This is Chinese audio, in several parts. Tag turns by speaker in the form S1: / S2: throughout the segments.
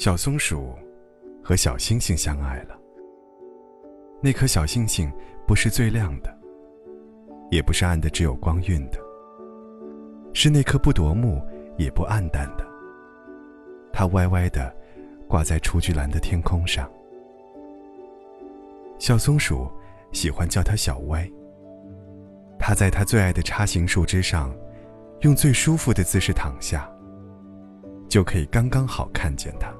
S1: 小松鼠和小星星相爱了。那颗小星星不是最亮的，也不是暗的只有光晕的，是那颗不夺目也不暗淡的。它歪歪的挂在雏菊蓝的天空上。小松鼠喜欢叫它小歪。它在它最爱的叉形树枝上，用最舒服的姿势躺下，就可以刚刚好看见它。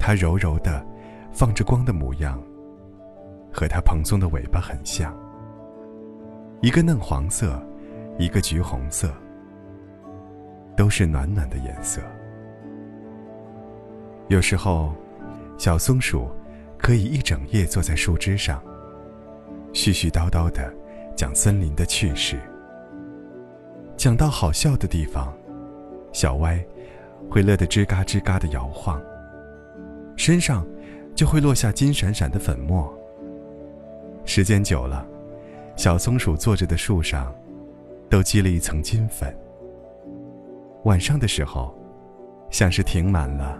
S1: 它柔柔的，放着光的模样，和它蓬松的尾巴很像。一个嫩黄色，一个橘红色，都是暖暖的颜色。有时候，小松鼠可以一整夜坐在树枝上，絮絮叨叨的讲森林的趣事。讲到好笑的地方，小歪会乐得吱嘎吱嘎的摇晃。身上就会落下金闪闪的粉末。时间久了，小松鼠坐着的树上都积了一层金粉。晚上的时候，像是停满了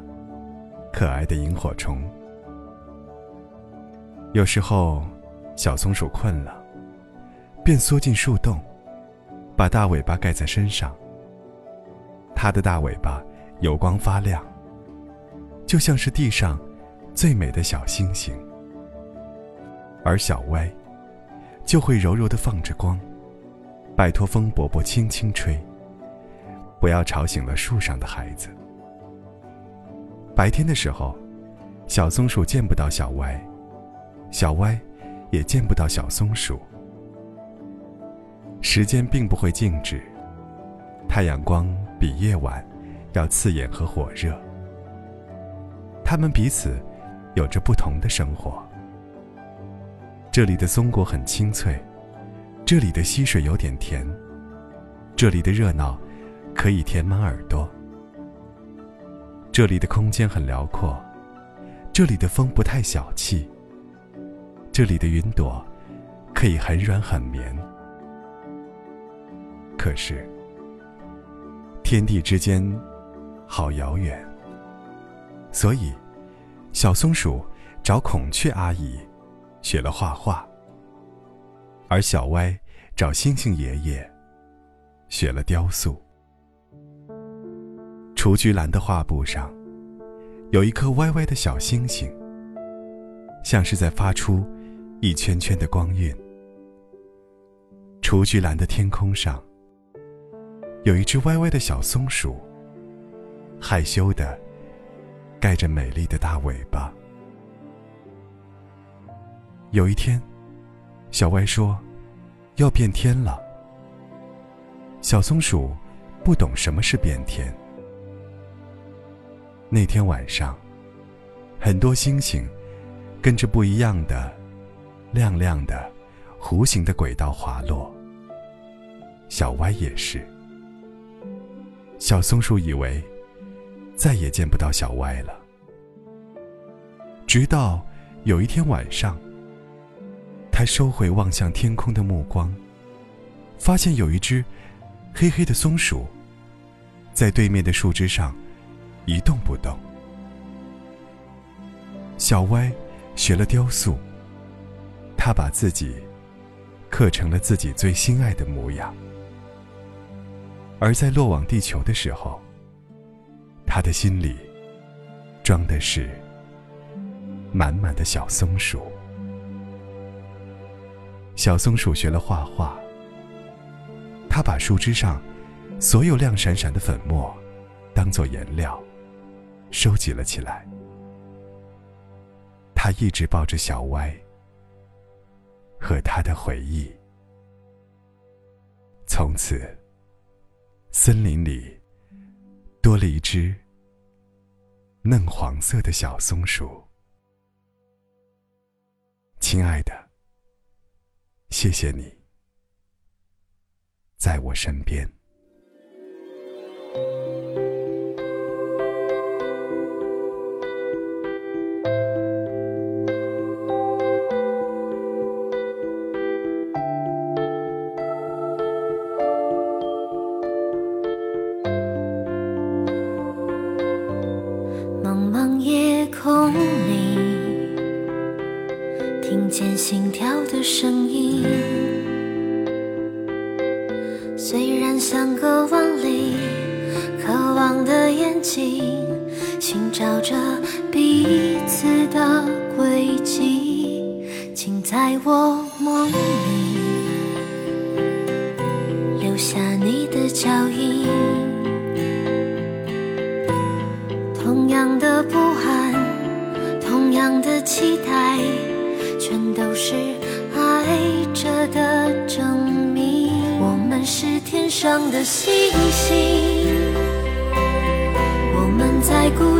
S1: 可爱的萤火虫。有时候，小松鼠困了，便缩进树洞，把大尾巴盖在身上。它的大尾巴油光发亮。就像是地上最美的小星星，而小歪就会柔柔的放着光，拜托风伯伯轻轻吹，不要吵醒了树上的孩子。白天的时候，小松鼠见不到小歪，小歪也见不到小松鼠。时间并不会静止，太阳光比夜晚要刺眼和火热。他们彼此有着不同的生活。这里的松果很清脆，这里的溪水有点甜，这里的热闹可以填满耳朵，这里的空间很辽阔，这里的风不太小气，这里的云朵可以很软很绵。可是，天地之间好遥远。所以，小松鼠找孔雀阿姨学了画画，而小歪找星星爷爷学了雕塑。雏菊蓝的画布上，有一颗歪歪的小星星，像是在发出一圈圈的光晕。雏菊蓝的天空上，有一只歪歪的小松鼠，害羞的。盖着美丽的大尾巴。有一天，小歪说：“要变天了。”小松鼠不懂什么是变天。那天晚上，很多星星跟着不一样的、亮亮的、弧形的轨道滑落。小歪也是。小松鼠以为。再也见不到小歪了。直到有一天晚上，他收回望向天空的目光，发现有一只黑黑的松鼠在对面的树枝上一动不动。小歪学了雕塑，他把自己刻成了自己最心爱的模样，而在落往地球的时候。他的心里装的是满满的小松鼠。小松鼠学了画画，他把树枝上所有亮闪闪的粉末当做颜料收集了起来。他一直抱着小歪和他的回忆。从此，森林里。一只嫩黄色的小松鼠，亲爱的，谢谢你，在我身边。
S2: 空里听见心跳的声音虽然相隔万里渴望的眼睛寻找着彼此的轨迹请在我梦里留下你的脚印。的期待。全都是爱着的证明。我们是天上的星星，我们在孤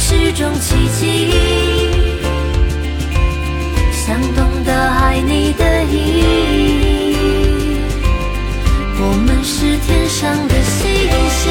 S2: 是种奇迹，想懂得爱你的意义。我们是天上的星星，